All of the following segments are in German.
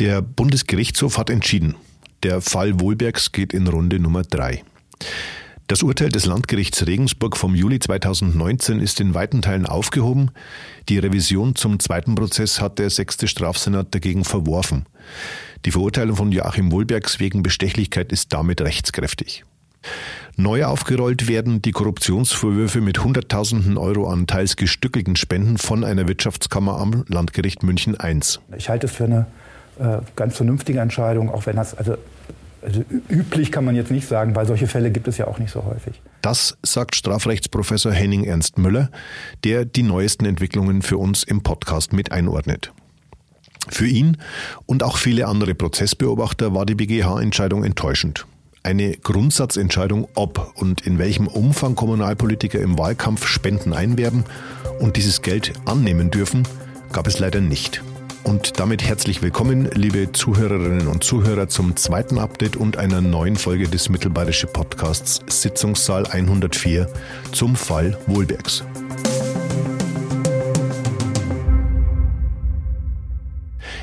Der Bundesgerichtshof hat entschieden. Der Fall Wohlbergs geht in Runde Nummer drei. Das Urteil des Landgerichts Regensburg vom Juli 2019 ist in weiten Teilen aufgehoben. Die Revision zum zweiten Prozess hat der sechste Strafsenat dagegen verworfen. Die Verurteilung von Joachim Wohlbergs wegen Bestechlichkeit ist damit rechtskräftig. Neu aufgerollt werden die Korruptionsvorwürfe mit Hunderttausenden Euro an teils gestückelten Spenden von einer Wirtschaftskammer am Landgericht München I. Ich halte es für eine äh, ganz vernünftige Entscheidung, auch wenn das, also, also üblich kann man jetzt nicht sagen, weil solche Fälle gibt es ja auch nicht so häufig. Das sagt Strafrechtsprofessor Henning Ernst Müller, der die neuesten Entwicklungen für uns im Podcast mit einordnet. Für ihn und auch viele andere Prozessbeobachter war die BGH-Entscheidung enttäuschend. Eine Grundsatzentscheidung, ob und in welchem Umfang Kommunalpolitiker im Wahlkampf Spenden einwerben und dieses Geld annehmen dürfen, gab es leider nicht. Und damit herzlich willkommen, liebe Zuhörerinnen und Zuhörer, zum zweiten Update und einer neuen Folge des Mittelbayerische Podcasts Sitzungssaal 104 zum Fall Wohlbergs.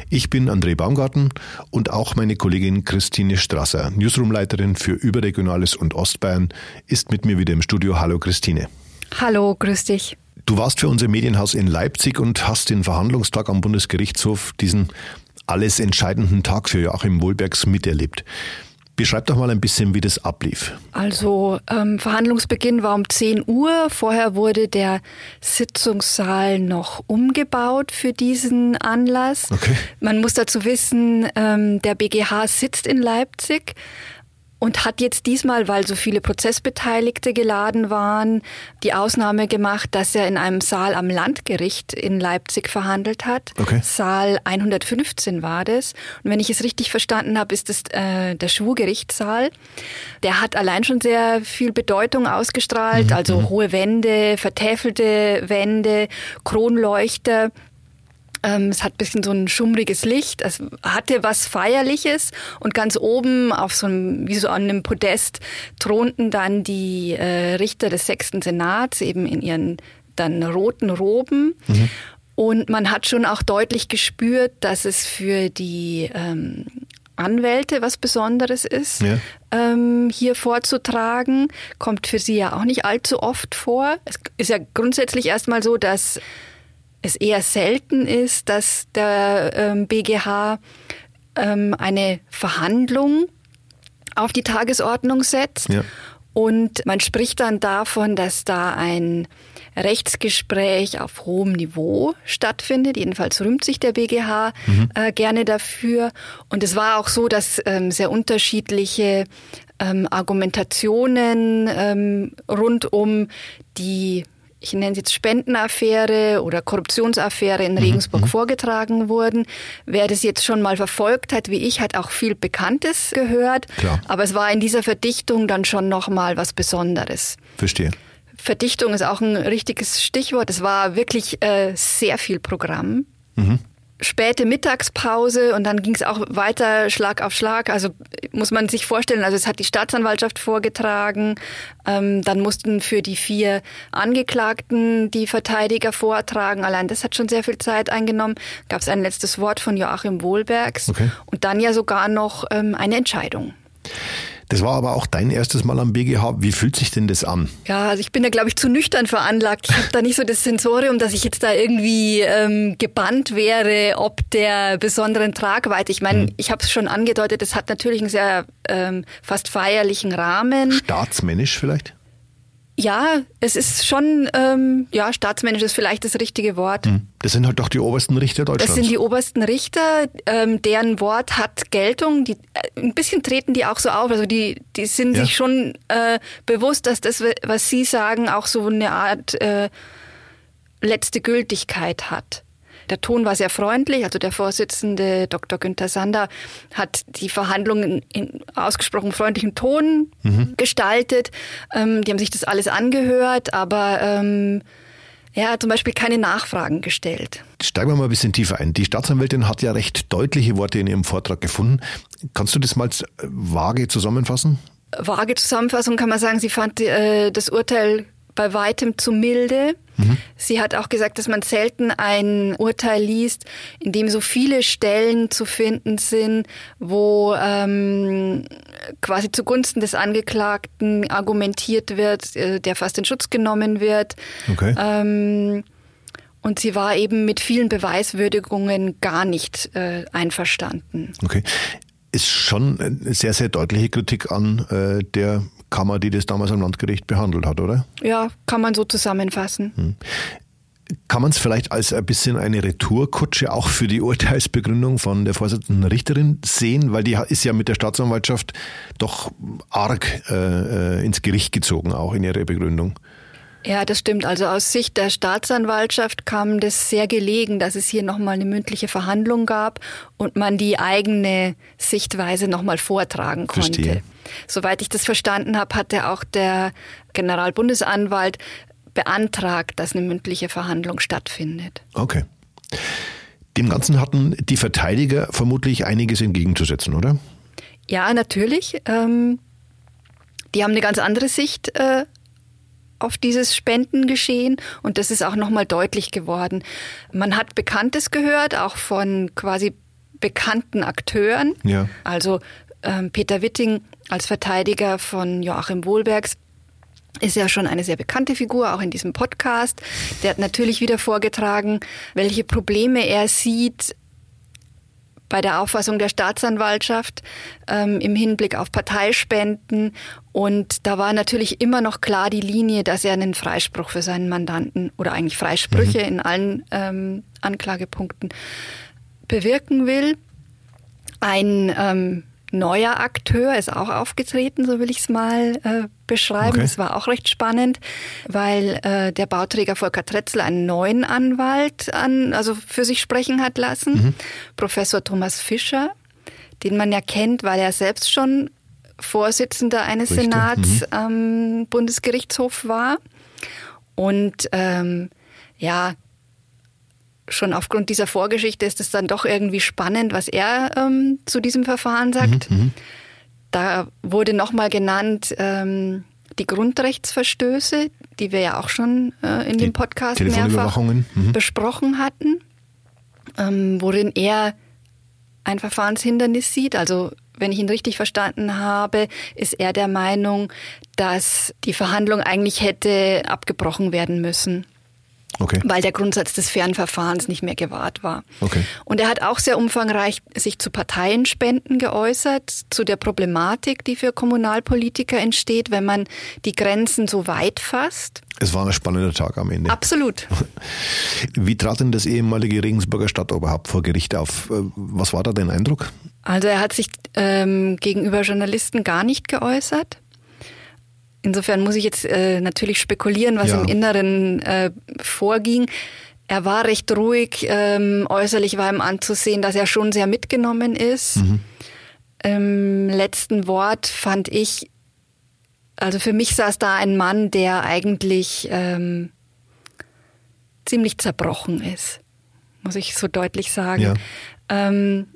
Ich bin André Baumgarten und auch meine Kollegin Christine Strasser, Newsroomleiterin für Überregionales und Ostbayern, ist mit mir wieder im Studio. Hallo Christine. Hallo, grüß dich. Du warst für unser Medienhaus in Leipzig und hast den Verhandlungstag am Bundesgerichtshof, diesen alles entscheidenden Tag für Joachim Wohlbergs miterlebt. Beschreib doch mal ein bisschen, wie das ablief. Also ähm, Verhandlungsbeginn war um 10 Uhr. Vorher wurde der Sitzungssaal noch umgebaut für diesen Anlass. Okay. Man muss dazu wissen, ähm, der BGH sitzt in Leipzig und hat jetzt diesmal, weil so viele Prozessbeteiligte geladen waren, die Ausnahme gemacht, dass er in einem Saal am Landgericht in Leipzig verhandelt hat. Okay. Saal 115 war das. Und wenn ich es richtig verstanden habe, ist es äh, der Schwurgerichtssaal. Der hat allein schon sehr viel Bedeutung ausgestrahlt, mhm. also mhm. hohe Wände, vertäfelte Wände, Kronleuchter. Ähm, es hat ein bisschen so ein schummriges Licht. Es hatte was Feierliches und ganz oben auf so einem, wie so an einem Podest thronten dann die äh, Richter des sechsten Senats eben in ihren dann roten Roben. Mhm. Und man hat schon auch deutlich gespürt, dass es für die ähm, Anwälte was Besonderes ist, ja. ähm, hier vorzutragen. Kommt für sie ja auch nicht allzu oft vor. Es ist ja grundsätzlich erstmal so, dass es eher selten ist, dass der ähm, BGH ähm, eine Verhandlung auf die Tagesordnung setzt. Ja. Und man spricht dann davon, dass da ein Rechtsgespräch auf hohem Niveau stattfindet. Jedenfalls rühmt sich der BGH mhm. äh, gerne dafür. Und es war auch so, dass ähm, sehr unterschiedliche ähm, Argumentationen ähm, rund um die ich nenne es jetzt Spendenaffäre oder Korruptionsaffäre in mhm, Regensburg mhm. vorgetragen wurden. Wer das jetzt schon mal verfolgt hat, wie ich, hat auch viel Bekanntes gehört. Klar. Aber es war in dieser Verdichtung dann schon noch mal was Besonderes. Verstehe. Verdichtung ist auch ein richtiges Stichwort. Es war wirklich äh, sehr viel Programm. Mhm späte Mittagspause und dann ging es auch weiter Schlag auf Schlag. Also muss man sich vorstellen, also es hat die Staatsanwaltschaft vorgetragen, ähm, dann mussten für die vier Angeklagten die Verteidiger vortragen. Allein das hat schon sehr viel Zeit eingenommen. Gab es ein letztes Wort von Joachim Wohlbergs okay. und dann ja sogar noch ähm, eine Entscheidung. Das war aber auch dein erstes Mal am BGH. Wie fühlt sich denn das an? Ja, also ich bin da, glaube ich, zu nüchtern veranlagt. Ich habe da nicht so das Sensorium, dass ich jetzt da irgendwie ähm, gebannt wäre, ob der besonderen Tragweite. Ich meine, hm. ich habe es schon angedeutet, es hat natürlich einen sehr ähm, fast feierlichen Rahmen. Staatsmännisch vielleicht? Ja, es ist schon, ähm, ja, staatsmännisch ist vielleicht das richtige Wort. Hm. Das sind halt doch die obersten Richter Deutschlands. Das sind die obersten Richter, ähm, deren Wort hat Geltung. Die, äh, ein bisschen treten die auch so auf. Also die, die sind ja. sich schon äh, bewusst, dass das, was sie sagen, auch so eine Art äh, letzte Gültigkeit hat. Der Ton war sehr freundlich. Also der Vorsitzende Dr. Günther Sander hat die Verhandlungen in ausgesprochen freundlichem Ton mhm. gestaltet. Ähm, die haben sich das alles angehört, aber ähm, er hat zum Beispiel keine Nachfragen gestellt. Steigen wir mal ein bisschen tiefer ein. Die Staatsanwältin hat ja recht deutliche Worte in ihrem Vortrag gefunden. Kannst du das mal vage zusammenfassen? Vage Zusammenfassung kann man sagen, sie fand äh, das Urteil bei weitem zu milde. Mhm. Sie hat auch gesagt, dass man selten ein Urteil liest, in dem so viele Stellen zu finden sind, wo ähm, quasi zugunsten des Angeklagten argumentiert wird, äh, der fast in Schutz genommen wird. Okay. Ähm, und sie war eben mit vielen Beweiswürdigungen gar nicht äh, einverstanden. Okay. Ist schon eine sehr, sehr deutliche Kritik an äh, der Kammer, die das damals am Landgericht behandelt hat, oder? Ja, kann man so zusammenfassen. Hm. Kann man es vielleicht als ein bisschen eine Retourkutsche auch für die Urteilsbegründung von der Vorsitzenden Richterin sehen? Weil die ist ja mit der Staatsanwaltschaft doch arg äh, äh ins Gericht gezogen, auch in ihrer Begründung. Ja, das stimmt. Also aus Sicht der Staatsanwaltschaft kam das sehr gelegen, dass es hier nochmal eine mündliche Verhandlung gab und man die eigene Sichtweise nochmal vortragen konnte. Verstehe. Soweit ich das verstanden habe, hatte auch der Generalbundesanwalt beantragt, dass eine mündliche Verhandlung stattfindet. Okay. Dem Ganzen hatten die Verteidiger vermutlich einiges entgegenzusetzen, oder? Ja, natürlich. Ähm, die haben eine ganz andere Sicht äh, auf dieses Spendengeschehen und das ist auch nochmal deutlich geworden. Man hat Bekanntes gehört, auch von quasi bekannten Akteuren. Ja. Also ähm, Peter Witting als Verteidiger von Joachim Wohlbergs ist ja schon eine sehr bekannte Figur, auch in diesem Podcast. Der hat natürlich wieder vorgetragen, welche Probleme er sieht bei der Auffassung der Staatsanwaltschaft ähm, im Hinblick auf Parteispenden. Und da war natürlich immer noch klar die Linie, dass er einen Freispruch für seinen Mandanten oder eigentlich Freisprüche mhm. in allen ähm, Anklagepunkten bewirken will. Ein ähm, neuer Akteur ist auch aufgetreten, so will ich es mal äh, beschreiben. Okay. Das war auch recht spannend, weil äh, der Bauträger Volker Tretzel einen neuen Anwalt an, also für sich sprechen hat lassen, mhm. Professor Thomas Fischer, den man ja kennt, weil er selbst schon Vorsitzender eines Richtig. Senats mhm. am Bundesgerichtshof war. Und ähm, ja, schon aufgrund dieser Vorgeschichte ist es dann doch irgendwie spannend, was er ähm, zu diesem Verfahren sagt. Mhm, mhm. da wurde nochmal genannt ähm, die Grundrechtsverstöße, die wir ja auch schon äh, in die dem Podcast mehrfach mhm. besprochen hatten, ähm, worin er ein Verfahrenshindernis sieht. Also wenn ich ihn richtig verstanden habe, ist er der Meinung, dass die Verhandlung eigentlich hätte abgebrochen werden müssen. Okay. Weil der Grundsatz des Fernverfahrens nicht mehr gewahrt war. Okay. Und er hat auch sehr umfangreich sich zu Parteienspenden geäußert, zu der Problematik, die für Kommunalpolitiker entsteht, wenn man die Grenzen so weit fasst. Es war ein spannender Tag am Ende. Absolut. Wie trat denn das ehemalige Regensburger Stadtoberhaupt vor Gericht auf? Äh, was war da dein Eindruck? Also er hat sich ähm, gegenüber Journalisten gar nicht geäußert. Insofern muss ich jetzt äh, natürlich spekulieren, was ja. im Inneren äh, vorging. Er war recht ruhig, ähm, äußerlich war ihm anzusehen, dass er schon sehr mitgenommen ist. Mhm. Im letzten Wort fand ich, also für mich saß da ein Mann, der eigentlich ähm, ziemlich zerbrochen ist, muss ich so deutlich sagen. Ja. Ähm,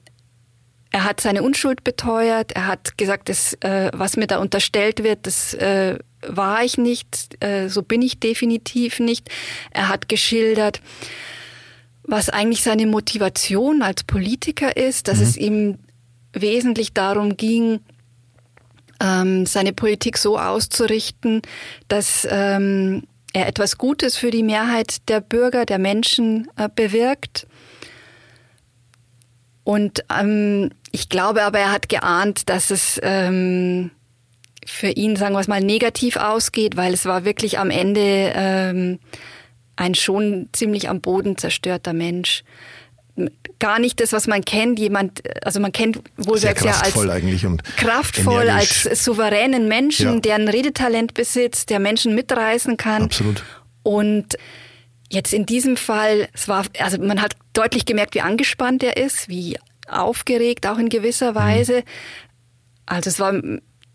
er hat seine Unschuld beteuert. Er hat gesagt, das, äh, was mir da unterstellt wird, das äh, war ich nicht. Äh, so bin ich definitiv nicht. Er hat geschildert, was eigentlich seine Motivation als Politiker ist, dass mhm. es ihm wesentlich darum ging, ähm, seine Politik so auszurichten, dass ähm, er etwas Gutes für die Mehrheit der Bürger, der Menschen äh, bewirkt. Und ähm, ich glaube aber, er hat geahnt, dass es ähm, für ihn, sagen wir es mal, negativ ausgeht, weil es war wirklich am Ende ähm, ein schon ziemlich am Boden zerstörter Mensch. Gar nicht das, was man kennt. Jemand, also man kennt Wohlwerks ja als kraftvoll, energisch. als souveränen Menschen, ja. der ein Redetalent besitzt, der Menschen mitreißen kann. Absolut. Und jetzt in diesem Fall, es war, also man hat deutlich gemerkt, wie angespannt er ist, wie aufgeregt, auch in gewisser mhm. Weise. Also es war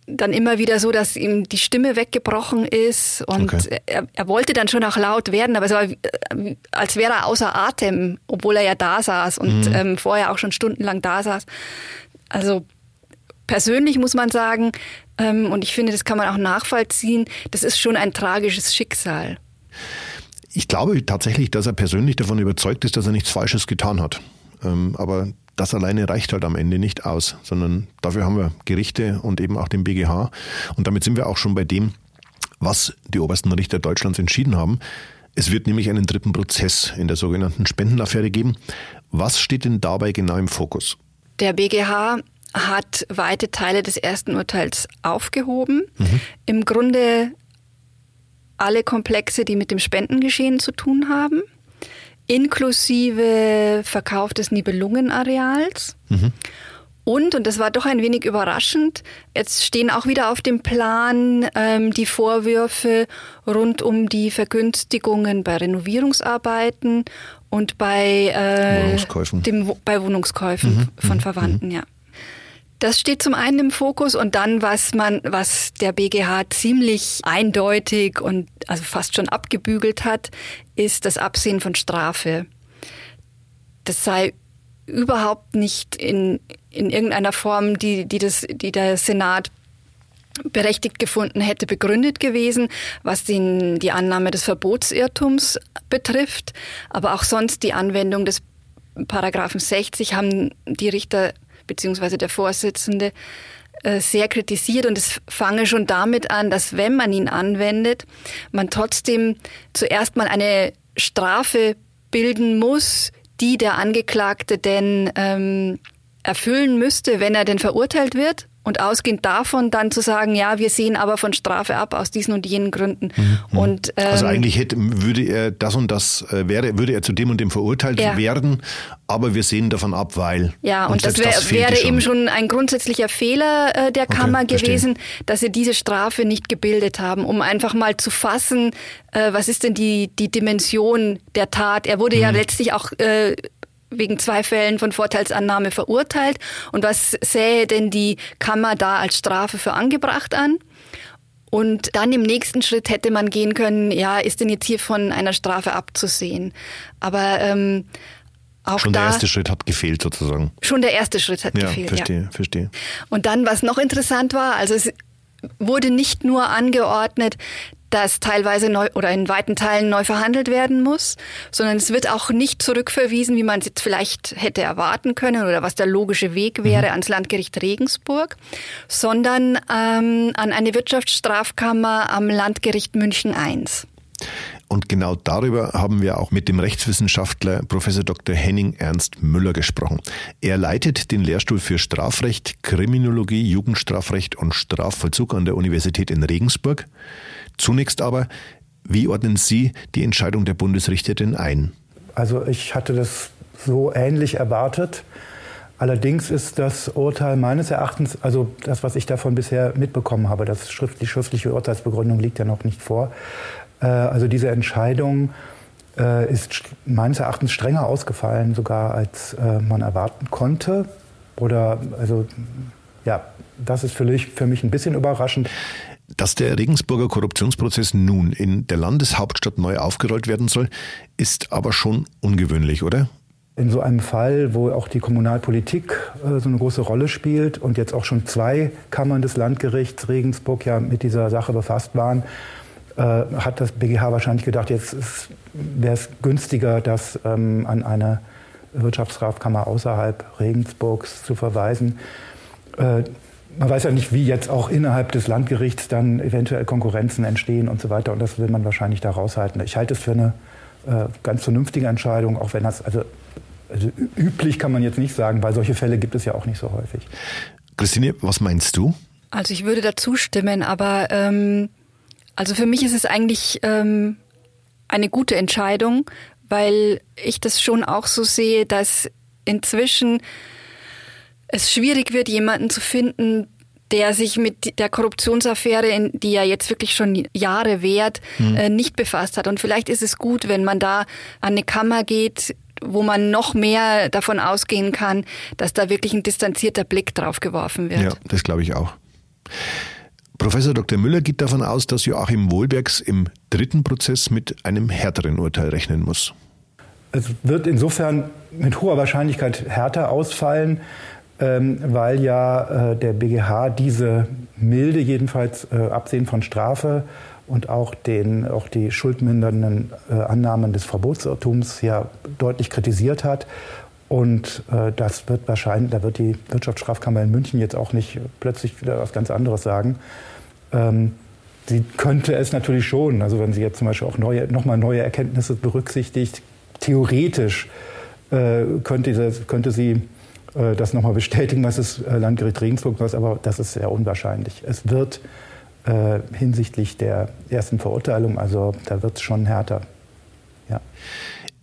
dann immer wieder so, dass ihm die Stimme weggebrochen ist und okay. er, er, wollte dann schon auch laut werden, aber es war, äh, als wäre er außer Atem, obwohl er ja da saß und mhm. ähm, vorher auch schon stundenlang da saß. Also persönlich muss man sagen, ähm, und ich finde, das kann man auch nachvollziehen, das ist schon ein tragisches Schicksal. Ich glaube tatsächlich, dass er persönlich davon überzeugt ist, dass er nichts Falsches getan hat. Ähm, aber das alleine reicht halt am Ende nicht aus, sondern dafür haben wir Gerichte und eben auch den BGH. Und damit sind wir auch schon bei dem, was die obersten Richter Deutschlands entschieden haben. Es wird nämlich einen dritten Prozess in der sogenannten Spendenaffäre geben. Was steht denn dabei genau im Fokus? Der BGH hat weite Teile des ersten Urteils aufgehoben. Mhm. Im Grunde alle Komplexe, die mit dem Spendengeschehen zu tun haben, inklusive Verkauf des Nibelungenareals. Mhm. Und, und das war doch ein wenig überraschend, jetzt stehen auch wieder auf dem Plan ähm, die Vorwürfe rund um die Vergünstigungen bei Renovierungsarbeiten und bei, äh, Wohnungskäufen. Dem, bei Wohnungskäufen mhm, von mhm, Verwandten, mhm. ja. Das steht zum einen im Fokus und dann, was man, was der BGH ziemlich eindeutig und also fast schon abgebügelt hat, ist das Absehen von Strafe. Das sei überhaupt nicht in, in irgendeiner Form, die, die, das, die der Senat berechtigt gefunden hätte, begründet gewesen, was den, die Annahme des Verbotsirrtums betrifft. Aber auch sonst die Anwendung des Paragraphen 60 haben die Richter beziehungsweise der Vorsitzende äh, sehr kritisiert und es fange schon damit an, dass wenn man ihn anwendet, man trotzdem zuerst mal eine Strafe bilden muss, die der Angeklagte denn ähm, erfüllen müsste, wenn er denn verurteilt wird. Und ausgehend davon dann zu sagen, ja, wir sehen aber von Strafe ab aus diesen und jenen Gründen. Mhm. Und, ähm, also eigentlich hätte, würde er das und das äh, wäre, würde er zu dem und dem verurteilt ja. werden, aber wir sehen davon ab, weil. Ja, und, und das, wär, das wäre schon. eben schon ein grundsätzlicher Fehler äh, der Kammer okay, gewesen, verstehe. dass sie diese Strafe nicht gebildet haben, um einfach mal zu fassen, äh, was ist denn die, die Dimension der Tat. Er wurde mhm. ja letztlich auch äh, wegen zwei Fällen von Vorteilsannahme verurteilt. Und was sähe denn die Kammer da als Strafe für angebracht an? Und dann im nächsten Schritt hätte man gehen können, ja, ist denn jetzt hier von einer Strafe abzusehen? Aber ähm, auch schon da, der erste Schritt hat gefehlt sozusagen. Schon der erste Schritt hat ja, gefehlt. Verstehe, ja, verstehe. Und dann, was noch interessant war, also es wurde nicht nur angeordnet, dass teilweise neu oder in weiten Teilen neu verhandelt werden muss, sondern es wird auch nicht zurückverwiesen, wie man es jetzt vielleicht hätte erwarten können oder was der logische Weg wäre mhm. ans Landgericht Regensburg, sondern ähm, an eine Wirtschaftsstrafkammer am Landgericht München I. Und genau darüber haben wir auch mit dem Rechtswissenschaftler Professor Dr. Henning Ernst Müller gesprochen. Er leitet den Lehrstuhl für Strafrecht, Kriminologie, Jugendstrafrecht und Strafvollzug an der Universität in Regensburg. Zunächst aber, wie ordnen Sie die Entscheidung der Bundesrichter denn ein? Also ich hatte das so ähnlich erwartet. Allerdings ist das Urteil meines Erachtens, also das, was ich davon bisher mitbekommen habe, das Schrift, die schriftliche Urteilsbegründung liegt ja noch nicht vor. Äh, also diese Entscheidung äh, ist meines Erachtens strenger ausgefallen, sogar als äh, man erwarten konnte. Oder also ja, das ist für mich, für mich ein bisschen überraschend. Dass der Regensburger Korruptionsprozess nun in der Landeshauptstadt neu aufgerollt werden soll, ist aber schon ungewöhnlich, oder? In so einem Fall, wo auch die Kommunalpolitik äh, so eine große Rolle spielt und jetzt auch schon zwei Kammern des Landgerichts Regensburg ja mit dieser Sache befasst waren, äh, hat das BGH wahrscheinlich gedacht, jetzt wäre es günstiger, das ähm, an eine Wirtschaftsstrafkammer außerhalb Regensburgs zu verweisen. Äh, man weiß ja nicht, wie jetzt auch innerhalb des Landgerichts dann eventuell Konkurrenzen entstehen und so weiter. Und das will man wahrscheinlich da raushalten. Ich halte es für eine äh, ganz vernünftige Entscheidung, auch wenn das, also, also üblich kann man jetzt nicht sagen, weil solche Fälle gibt es ja auch nicht so häufig. Christine, was meinst du? Also ich würde dazu stimmen, aber ähm, also für mich ist es eigentlich ähm, eine gute Entscheidung, weil ich das schon auch so sehe, dass inzwischen es schwierig wird, jemanden zu finden, der sich mit der Korruptionsaffäre, die ja jetzt wirklich schon Jahre währt, mhm. äh, nicht befasst hat. Und vielleicht ist es gut, wenn man da an eine Kammer geht, wo man noch mehr davon ausgehen kann, dass da wirklich ein distanzierter Blick drauf geworfen wird. Ja, das glaube ich auch. Professor Dr. Müller geht davon aus, dass Joachim Wohlbergs im dritten Prozess mit einem härteren Urteil rechnen muss. Es wird insofern mit hoher Wahrscheinlichkeit härter ausfallen, ähm, weil ja äh, der BGH diese Milde, jedenfalls äh, Absehen von Strafe und auch, den, auch die schuldmindernden äh, Annahmen des Verbotsirrtums ja deutlich kritisiert hat. Und äh, das wird wahrscheinlich, da wird die Wirtschaftsstrafkammer in München jetzt auch nicht plötzlich wieder was ganz anderes sagen. Ähm, sie könnte es natürlich schon, also wenn sie jetzt zum Beispiel auch neue, nochmal neue Erkenntnisse berücksichtigt, theoretisch äh, könnte, das, könnte sie äh, das nochmal bestätigen, was das äh, Landgericht Regensburg weiß, aber das ist sehr unwahrscheinlich. Es wird äh, hinsichtlich der ersten Verurteilung, also da wird es schon härter. Ja.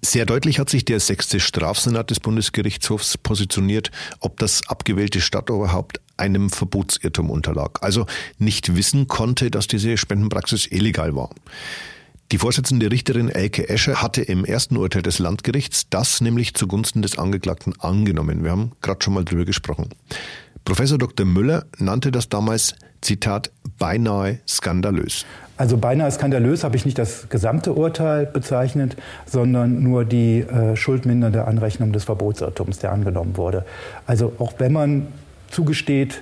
Sehr deutlich hat sich der sechste Strafsenat des Bundesgerichtshofs positioniert, ob das abgewählte Stadtoberhaupt einem Verbotsirrtum unterlag, also nicht wissen konnte, dass diese Spendenpraxis illegal war. Die Vorsitzende Richterin Elke Escher hatte im ersten Urteil des Landgerichts das nämlich zugunsten des Angeklagten angenommen. Wir haben gerade schon mal drüber gesprochen. Professor Dr. Müller nannte das damals, Zitat, beinahe skandalös. Also beinahe skandalös habe ich nicht das gesamte Urteil bezeichnet, sondern nur die äh, schuldmindernde Anrechnung des Verbotsirrtums, der angenommen wurde. Also auch wenn man zugesteht,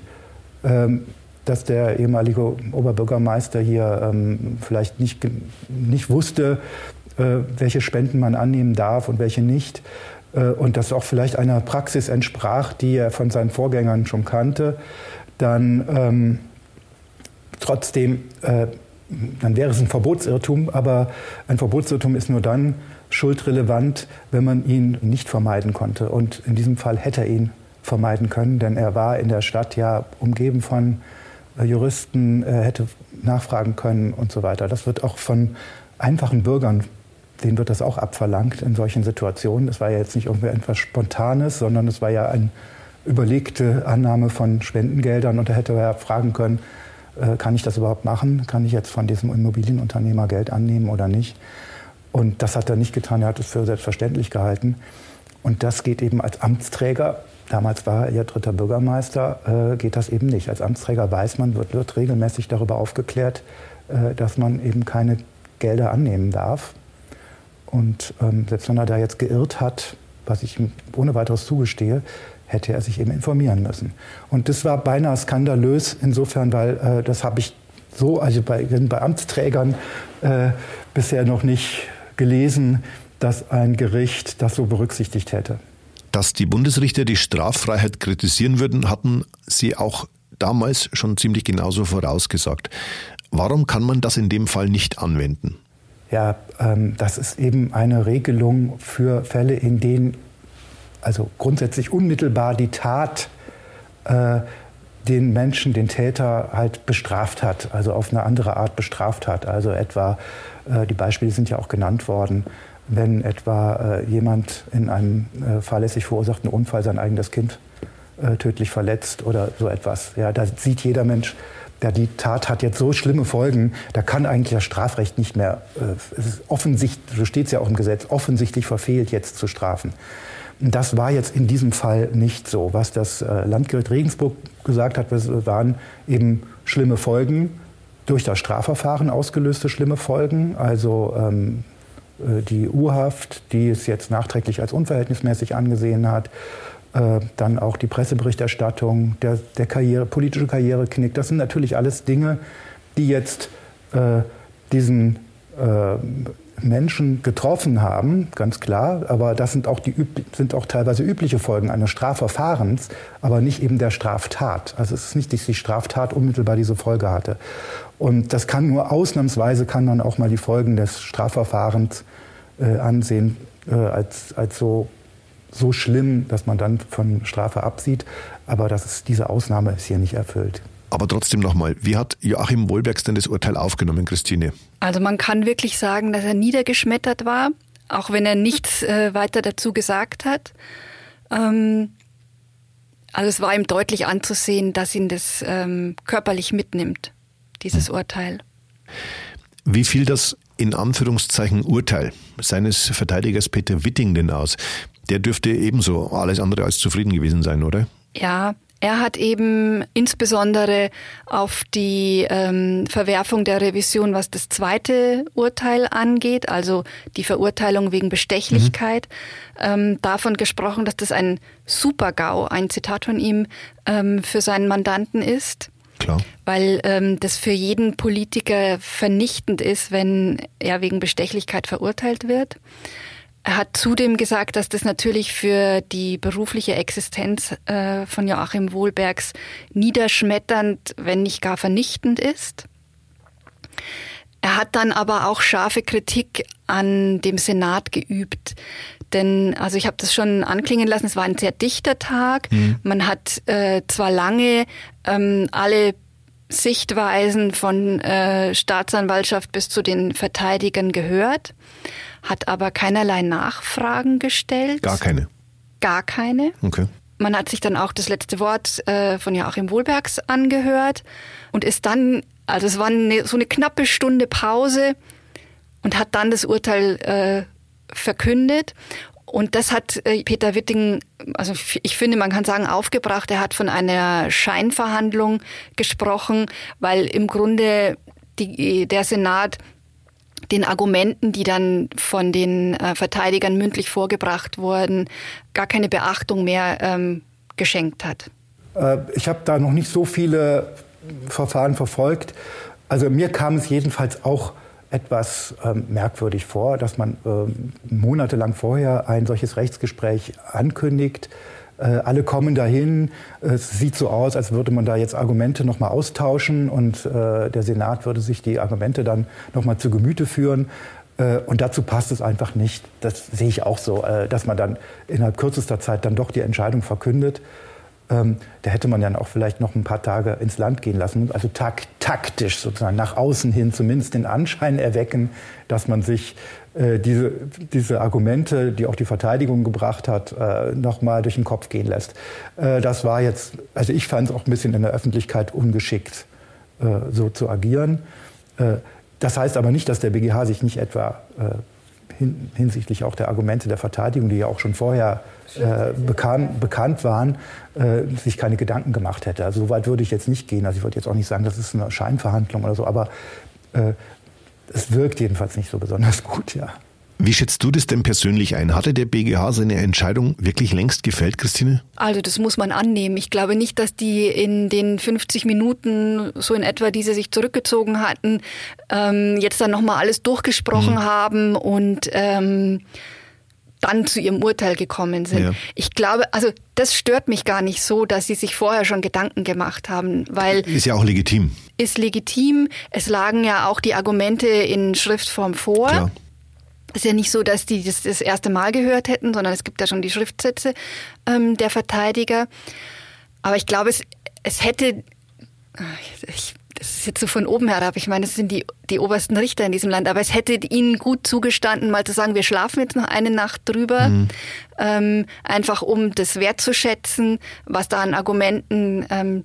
ähm, dass der ehemalige Oberbürgermeister hier ähm, vielleicht nicht, nicht wusste, äh, welche Spenden man annehmen darf und welche nicht. Äh, und das auch vielleicht einer Praxis entsprach, die er von seinen Vorgängern schon kannte, dann ähm, trotzdem, äh, dann wäre es ein Verbotsirrtum, aber ein Verbotsirrtum ist nur dann schuldrelevant, wenn man ihn nicht vermeiden konnte. Und in diesem Fall hätte er ihn vermeiden können, denn er war in der Stadt ja umgeben von äh, Juristen äh, hätte nachfragen können und so weiter. Das wird auch von einfachen Bürgern, denen wird das auch abverlangt in solchen Situationen. Das war ja jetzt nicht irgendwie etwas Spontanes, sondern es war ja eine überlegte Annahme von Spendengeldern und da hätte er ja fragen können, äh, kann ich das überhaupt machen? Kann ich jetzt von diesem Immobilienunternehmer Geld annehmen oder nicht? Und das hat er nicht getan, er hat es für selbstverständlich gehalten. Und das geht eben als Amtsträger Damals war er dritter Bürgermeister, äh, geht das eben nicht. Als Amtsträger weiß man, wird, wird regelmäßig darüber aufgeklärt, äh, dass man eben keine Gelder annehmen darf. Und ähm, selbst wenn er da jetzt geirrt hat, was ich ihm ohne weiteres zugestehe, hätte er sich eben informieren müssen. Und das war beinahe skandalös insofern, weil äh, das habe ich so, also bei, bei Amtsträgern äh, bisher noch nicht gelesen, dass ein Gericht das so berücksichtigt hätte. Dass die Bundesrichter die Straffreiheit kritisieren würden, hatten sie auch damals schon ziemlich genauso vorausgesagt. Warum kann man das in dem Fall nicht anwenden? Ja, ähm, das ist eben eine Regelung für Fälle, in denen also grundsätzlich unmittelbar die Tat äh, den Menschen, den Täter halt bestraft hat, also auf eine andere Art bestraft hat. Also etwa, äh, die Beispiele sind ja auch genannt worden, wenn etwa äh, jemand in einem äh, fahrlässig verursachten Unfall sein eigenes Kind äh, tödlich verletzt oder so etwas. Ja, da sieht jeder Mensch, ja, die Tat hat jetzt so schlimme Folgen, da kann eigentlich das Strafrecht nicht mehr, äh, es ist offensichtlich, so steht es ja auch im Gesetz, offensichtlich verfehlt, jetzt zu strafen. Das war jetzt in diesem Fall nicht so. Was das äh, Landgericht Regensburg gesagt hat, waren eben schlimme Folgen, durch das Strafverfahren ausgelöste schlimme Folgen, also ähm, äh, die Urhaft, die es jetzt nachträglich als unverhältnismäßig angesehen hat, äh, dann auch die Presseberichterstattung, der, der Karriere, politische Karriereknick. Das sind natürlich alles Dinge, die jetzt äh, diesen äh, Menschen getroffen haben, ganz klar. Aber das sind auch, die, sind auch teilweise übliche Folgen eines Strafverfahrens, aber nicht eben der Straftat. Also es ist nicht, dass die Straftat unmittelbar diese Folge hatte. Und das kann nur ausnahmsweise, kann man auch mal die Folgen des Strafverfahrens äh, ansehen äh, als, als so, so schlimm, dass man dann von Strafe absieht. Aber das ist, diese Ausnahme ist hier nicht erfüllt. Aber trotzdem nochmal, wie hat Joachim Wohlbergs denn das Urteil aufgenommen, Christine? Also man kann wirklich sagen, dass er niedergeschmettert war, auch wenn er nichts äh, weiter dazu gesagt hat. Ähm, also es war ihm deutlich anzusehen, dass ihn das ähm, körperlich mitnimmt dieses Urteil. Wie fiel das in Anführungszeichen Urteil seines Verteidigers Peter Witting denn aus? Der dürfte ebenso alles andere als zufrieden gewesen sein, oder? Ja, Er hat eben insbesondere auf die ähm, Verwerfung der Revision, was das zweite Urteil angeht, also die Verurteilung wegen Bestechlichkeit, mhm. ähm, davon gesprochen, dass das ein Super-GAU, ein Zitat von ihm, ähm, für seinen Mandanten ist. Klar. Weil ähm, das für jeden Politiker vernichtend ist, wenn er wegen Bestechlichkeit verurteilt wird. Er hat zudem gesagt, dass das natürlich für die berufliche Existenz äh, von Joachim Wohlbergs niederschmetternd, wenn nicht gar vernichtend ist. Er hat dann aber auch scharfe Kritik an dem Senat geübt. Denn, also ich habe das schon anklingen lassen, es war ein sehr dichter Tag. Mhm. Man hat äh, zwar lange ähm, alle Sichtweisen von äh, Staatsanwaltschaft bis zu den Verteidigern gehört hat aber keinerlei Nachfragen gestellt. Gar keine. Gar keine. Okay. Man hat sich dann auch das letzte Wort äh, von Joachim Wohlbergs angehört und ist dann, also es war eine, so eine knappe Stunde Pause und hat dann das Urteil äh, verkündet. Und das hat äh, Peter Witting, also ich finde, man kann sagen, aufgebracht. Er hat von einer Scheinverhandlung gesprochen, weil im Grunde die, der Senat den Argumenten, die dann von den äh, Verteidigern mündlich vorgebracht wurden, gar keine Beachtung mehr ähm, geschenkt hat. Äh, ich habe da noch nicht so viele Verfahren verfolgt. Also mir kam es jedenfalls auch etwas ähm, merkwürdig vor, dass man ähm, monatelang vorher ein solches Rechtsgespräch ankündigt alle kommen dahin. Es sieht so aus, als würde man da jetzt Argumente noch mal austauschen und äh, der Senat würde sich die Argumente dann noch mal zu Gemüte führen. Äh, und dazu passt es einfach nicht. Das sehe ich auch so, dass man dann innerhalb kürzester Zeit dann doch die Entscheidung verkündet. Ähm, da hätte man dann auch vielleicht noch ein paar Tage ins Land gehen lassen. Also tak taktisch sozusagen nach außen hin zumindest den Anschein erwecken, dass man sich äh, diese, diese Argumente, die auch die Verteidigung gebracht hat, äh, nochmal durch den Kopf gehen lässt. Äh, das war jetzt, also ich fand es auch ein bisschen in der Öffentlichkeit ungeschickt, so zu agieren. Das heißt aber nicht, dass der BGH sich nicht etwa hin, hinsichtlich auch der Argumente der Verteidigung, die ja auch schon vorher äh, bekan bekannt waren, äh, sich keine Gedanken gemacht hätte. Also so weit würde ich jetzt nicht gehen. Also ich würde jetzt auch nicht sagen, das ist eine Scheinverhandlung oder so, aber äh, es wirkt jedenfalls nicht so besonders gut, ja. Wie schätzt du das denn persönlich ein? Hatte der BGH seine Entscheidung wirklich längst gefällt, Christine? Also das muss man annehmen. Ich glaube nicht, dass die in den 50 Minuten, so in etwa, die sie sich zurückgezogen hatten, ähm, jetzt dann nochmal alles durchgesprochen mhm. haben und ähm, dann zu ihrem Urteil gekommen sind. Ja. Ich glaube, also das stört mich gar nicht so, dass sie sich vorher schon Gedanken gemacht haben, weil ist ja auch legitim. Ist legitim. Es lagen ja auch die Argumente in Schriftform vor. Klar. Es ist ja nicht so, dass die das das erste Mal gehört hätten, sondern es gibt ja schon die Schriftsätze ähm, der Verteidiger. Aber ich glaube, es, es hätte, ich, das ist jetzt so von oben herab, ich meine, das sind die, die obersten Richter in diesem Land, aber es hätte ihnen gut zugestanden, mal zu sagen, wir schlafen jetzt noch eine Nacht drüber, mhm. ähm, einfach um das wertzuschätzen, was da an Argumenten ähm,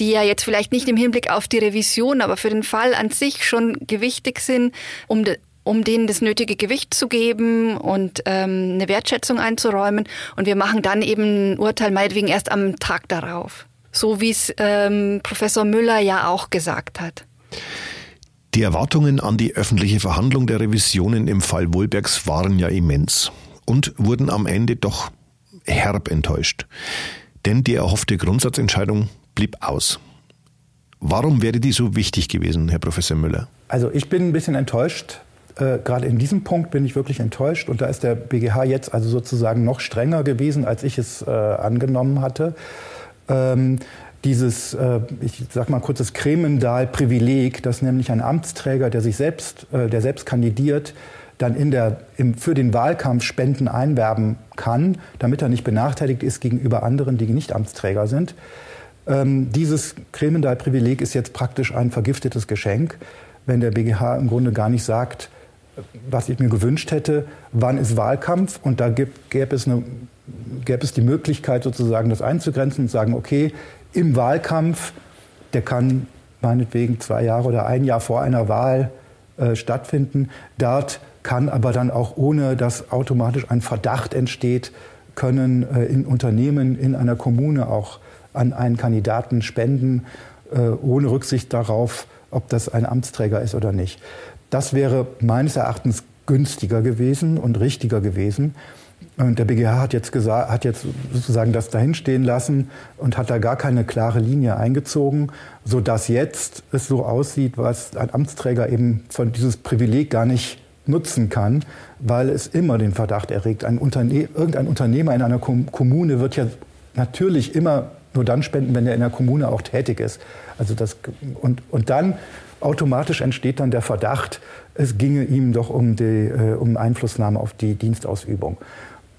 die ja jetzt vielleicht nicht im Hinblick auf die Revision, aber für den Fall an sich schon gewichtig sind, um, de, um denen das nötige Gewicht zu geben und ähm, eine Wertschätzung einzuräumen. Und wir machen dann eben ein Urteil meinetwegen erst am Tag darauf. So wie es ähm, Professor Müller ja auch gesagt hat. Die Erwartungen an die öffentliche Verhandlung der Revisionen im Fall Wohlbergs waren ja immens und wurden am Ende doch herb enttäuscht. Denn die erhoffte Grundsatzentscheidung blieb aus. Warum wäre die so wichtig gewesen, Herr Professor Müller? Also ich bin ein bisschen enttäuscht, äh, gerade in diesem Punkt bin ich wirklich enttäuscht. Und da ist der BGH jetzt also sozusagen noch strenger gewesen, als ich es äh, angenommen hatte. Ähm, dieses, äh, ich sag mal kurz das Kremendal-Privileg, dass nämlich ein Amtsträger, der sich selbst, äh, der selbst kandidiert, dann in der, im, für den Wahlkampf Spenden einwerben kann, damit er nicht benachteiligt ist gegenüber anderen, die nicht Amtsträger sind. Ähm, dieses Kremendal-Privileg ist jetzt praktisch ein vergiftetes Geschenk, wenn der BGH im Grunde gar nicht sagt, was ich mir gewünscht hätte, wann ist Wahlkampf und da gäbe, es eine, gäbe es die Möglichkeit sozusagen das einzugrenzen und sagen, okay, im Wahlkampf, der kann meinetwegen zwei Jahre oder ein Jahr vor einer Wahl äh, stattfinden, dort kann aber dann auch ohne, dass automatisch ein Verdacht entsteht, können äh, in Unternehmen, in einer Kommune auch an einen Kandidaten spenden, äh, ohne Rücksicht darauf, ob das ein Amtsträger ist oder nicht. Das wäre meines Erachtens günstiger gewesen und richtiger gewesen. Und der BGH hat jetzt, gesagt, hat jetzt sozusagen das dahinstehen lassen und hat da gar keine klare Linie eingezogen, sodass jetzt es so aussieht, was ein Amtsträger eben von dieses Privileg gar nicht nutzen kann, weil es immer den Verdacht erregt. Ein Unterne irgendein Unternehmer in einer Kommune wird ja natürlich immer nur dann spenden, wenn er in der Kommune auch tätig ist. Also das, und, und dann automatisch entsteht dann der Verdacht, es ginge ihm doch um, die, äh, um Einflussnahme auf die Dienstausübung.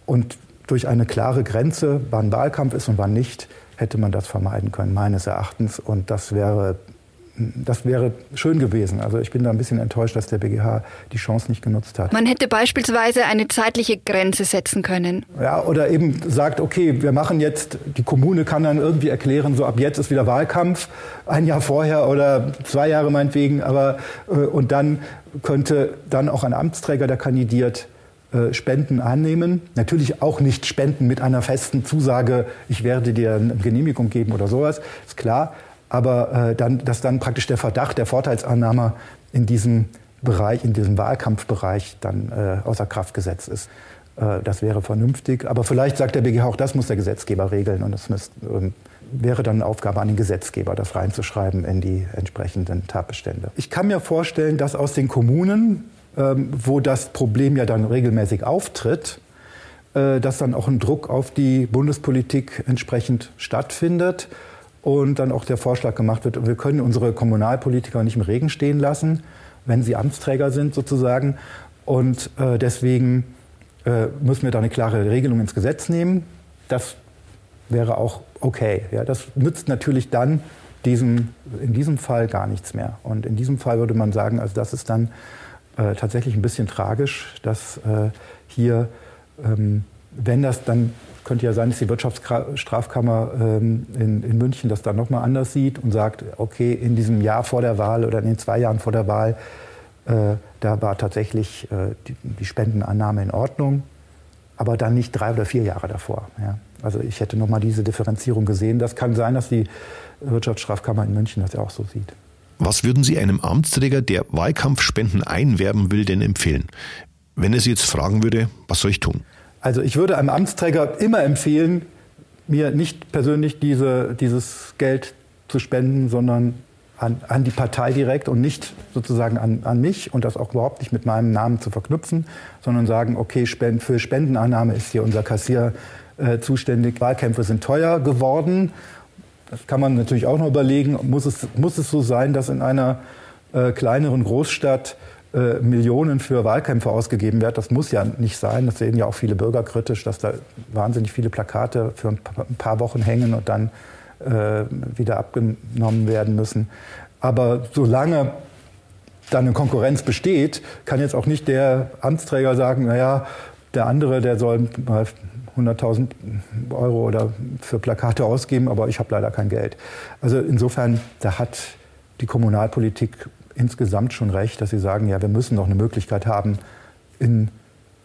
Und durch eine klare Grenze, wann Wahlkampf ist und wann nicht, hätte man das vermeiden können, meines Erachtens. Und das wäre das wäre schön gewesen. Also ich bin da ein bisschen enttäuscht, dass der BGH die Chance nicht genutzt hat. Man hätte beispielsweise eine zeitliche Grenze setzen können. Ja, oder eben sagt, okay, wir machen jetzt, die Kommune kann dann irgendwie erklären, so ab jetzt ist wieder Wahlkampf, ein Jahr vorher oder zwei Jahre meinetwegen, aber äh, und dann könnte dann auch ein Amtsträger, der kandidiert, äh, Spenden annehmen. Natürlich auch nicht Spenden mit einer festen Zusage, ich werde dir eine Genehmigung geben oder sowas, ist klar aber äh, dann, dass dann praktisch der Verdacht der Vorteilsannahme in diesem Bereich, in diesem Wahlkampfbereich dann äh, außer Kraft gesetzt ist. Äh, das wäre vernünftig. Aber vielleicht sagt der BGH auch, das muss der Gesetzgeber regeln und das müsst, ähm, wäre dann eine Aufgabe an den Gesetzgeber, das reinzuschreiben in die entsprechenden Tatbestände. Ich kann mir vorstellen, dass aus den Kommunen, ähm, wo das Problem ja dann regelmäßig auftritt, äh, dass dann auch ein Druck auf die Bundespolitik entsprechend stattfindet und dann auch der Vorschlag gemacht wird, wir können unsere Kommunalpolitiker nicht im Regen stehen lassen, wenn sie Amtsträger sind sozusagen. Und äh, deswegen äh, müssen wir da eine klare Regelung ins Gesetz nehmen. Das wäre auch okay. Ja, das nützt natürlich dann diesem, in diesem Fall gar nichts mehr. Und in diesem Fall würde man sagen, also das ist dann äh, tatsächlich ein bisschen tragisch, dass äh, hier, ähm, wenn das dann könnte ja sein, dass die Wirtschaftsstrafkammer ähm, in, in, München das dann nochmal anders sieht und sagt, okay, in diesem Jahr vor der Wahl oder in den zwei Jahren vor der Wahl, äh, da war tatsächlich äh, die, die, Spendenannahme in Ordnung, aber dann nicht drei oder vier Jahre davor. Ja. Also ich hätte nochmal diese Differenzierung gesehen. Das kann sein, dass die Wirtschaftsstrafkammer in München das ja auch so sieht. Was würden Sie einem Amtsträger, der Wahlkampfspenden einwerben will, denn empfehlen? Wenn er Sie jetzt fragen würde, was soll ich tun? Also ich würde einem Amtsträger immer empfehlen, mir nicht persönlich diese, dieses Geld zu spenden, sondern an, an, die Partei direkt und nicht sozusagen an, an, mich und das auch überhaupt nicht mit meinem Namen zu verknüpfen, sondern sagen, okay, spend, für Spendenannahme ist hier unser Kassier äh, zuständig. Wahlkämpfe sind teuer geworden. Das kann man natürlich auch noch überlegen. Muss es, muss es so sein, dass in einer äh, kleineren Großstadt äh, Millionen für Wahlkämpfe ausgegeben wird. Das muss ja nicht sein. Das sehen ja auch viele Bürger kritisch, dass da wahnsinnig viele Plakate für ein paar Wochen hängen und dann äh, wieder abgenommen werden müssen. Aber solange dann eine Konkurrenz besteht, kann jetzt auch nicht der Amtsträger sagen, naja, der andere, der soll mal 100.000 Euro oder für Plakate ausgeben, aber ich habe leider kein Geld. Also insofern, da hat die Kommunalpolitik insgesamt schon recht, dass Sie sagen, ja, wir müssen noch eine Möglichkeit haben, in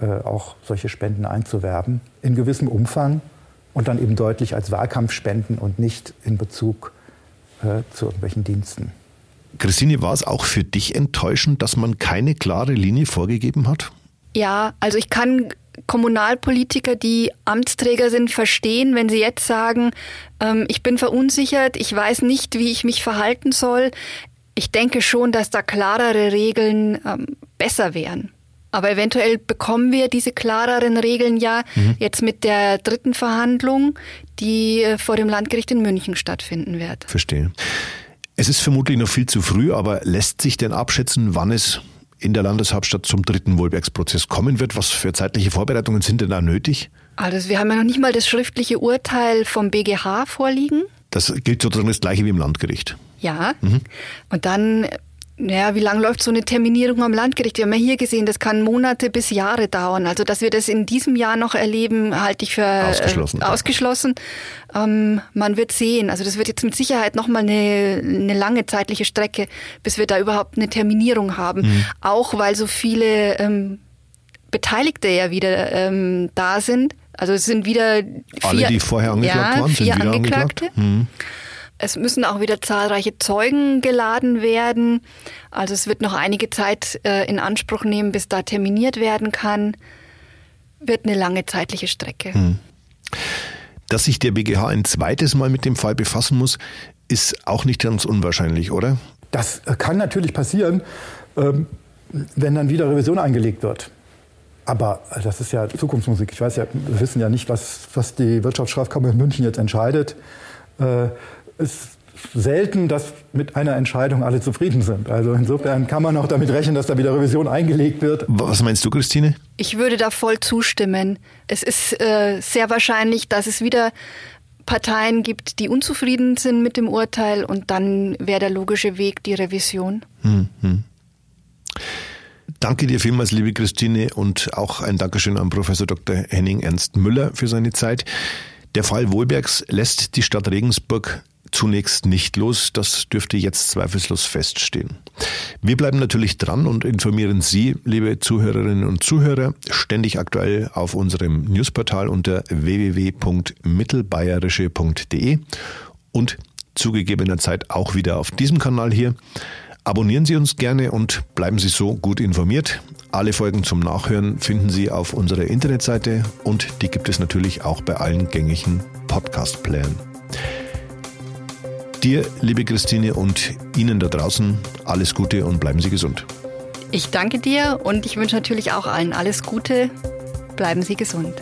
äh, auch solche Spenden einzuwerben, in gewissem Umfang und dann eben deutlich als Wahlkampfspenden und nicht in Bezug äh, zu irgendwelchen Diensten. Christine, war es auch für dich enttäuschend, dass man keine klare Linie vorgegeben hat? Ja, also ich kann Kommunalpolitiker, die Amtsträger sind, verstehen, wenn sie jetzt sagen, ähm, ich bin verunsichert, ich weiß nicht, wie ich mich verhalten soll. Ich denke schon, dass da klarere Regeln ähm, besser wären. Aber eventuell bekommen wir diese klareren Regeln ja mhm. jetzt mit der dritten Verhandlung, die äh, vor dem Landgericht in München stattfinden wird. Verstehe. Es ist vermutlich noch viel zu früh, aber lässt sich denn abschätzen, wann es in der Landeshauptstadt zum dritten Wohlbergsprozess kommen wird? Was für zeitliche Vorbereitungen sind denn da nötig? Also wir haben ja noch nicht mal das schriftliche Urteil vom BGH vorliegen. Das gilt sozusagen das gleiche wie im Landgericht. Ja. Mhm. Und dann, naja, wie lange läuft so eine Terminierung am Landgericht? Wir haben ja hier gesehen, das kann Monate bis Jahre dauern. Also, dass wir das in diesem Jahr noch erleben, halte ich für äh, ausgeschlossen. Äh, ausgeschlossen. Ähm, man wird sehen. Also, das wird jetzt mit Sicherheit nochmal eine, eine lange zeitliche Strecke, bis wir da überhaupt eine Terminierung haben. Mhm. Auch weil so viele ähm, Beteiligte ja wieder ähm, da sind Also es sind wieder vier, alle, die vorher angeklagt ja, waren, vier Angeklagte. angeklagt. Hm. Es müssen auch wieder zahlreiche Zeugen geladen werden. Also es wird noch einige Zeit äh, in Anspruch nehmen, bis da terminiert werden kann. Wird eine lange zeitliche Strecke. Hm. Dass sich der BGH ein zweites Mal mit dem Fall befassen muss, ist auch nicht ganz unwahrscheinlich, oder? Das äh, kann natürlich passieren, ähm, wenn dann wieder Revision eingelegt wird. Aber äh, das ist ja Zukunftsmusik. Ich weiß ja, wir wissen ja nicht, was, was die Wirtschaftsstrafkammer in München jetzt entscheidet. Ist selten, dass mit einer Entscheidung alle zufrieden sind. Also insofern kann man auch damit rechnen, dass da wieder Revision eingelegt wird. Was meinst du, Christine? Ich würde da voll zustimmen. Es ist äh, sehr wahrscheinlich, dass es wieder Parteien gibt, die unzufrieden sind mit dem Urteil und dann wäre der logische Weg die Revision. Hm, hm. Danke dir vielmals, liebe Christine, und auch ein Dankeschön an Professor Dr. Henning Ernst Müller für seine Zeit. Der Fall Wohlbergs lässt die Stadt Regensburg zunächst nicht los. Das dürfte jetzt zweifellos feststehen. Wir bleiben natürlich dran und informieren Sie, liebe Zuhörerinnen und Zuhörer, ständig aktuell auf unserem Newsportal unter www.mittelbayerische.de und zugegebener Zeit auch wieder auf diesem Kanal hier. Abonnieren Sie uns gerne und bleiben Sie so gut informiert. Alle Folgen zum Nachhören finden Sie auf unserer Internetseite und die gibt es natürlich auch bei allen gängigen Podcast-Playern. Dir, liebe Christine, und Ihnen da draußen alles Gute und bleiben Sie gesund. Ich danke dir und ich wünsche natürlich auch allen alles Gute. Bleiben Sie gesund.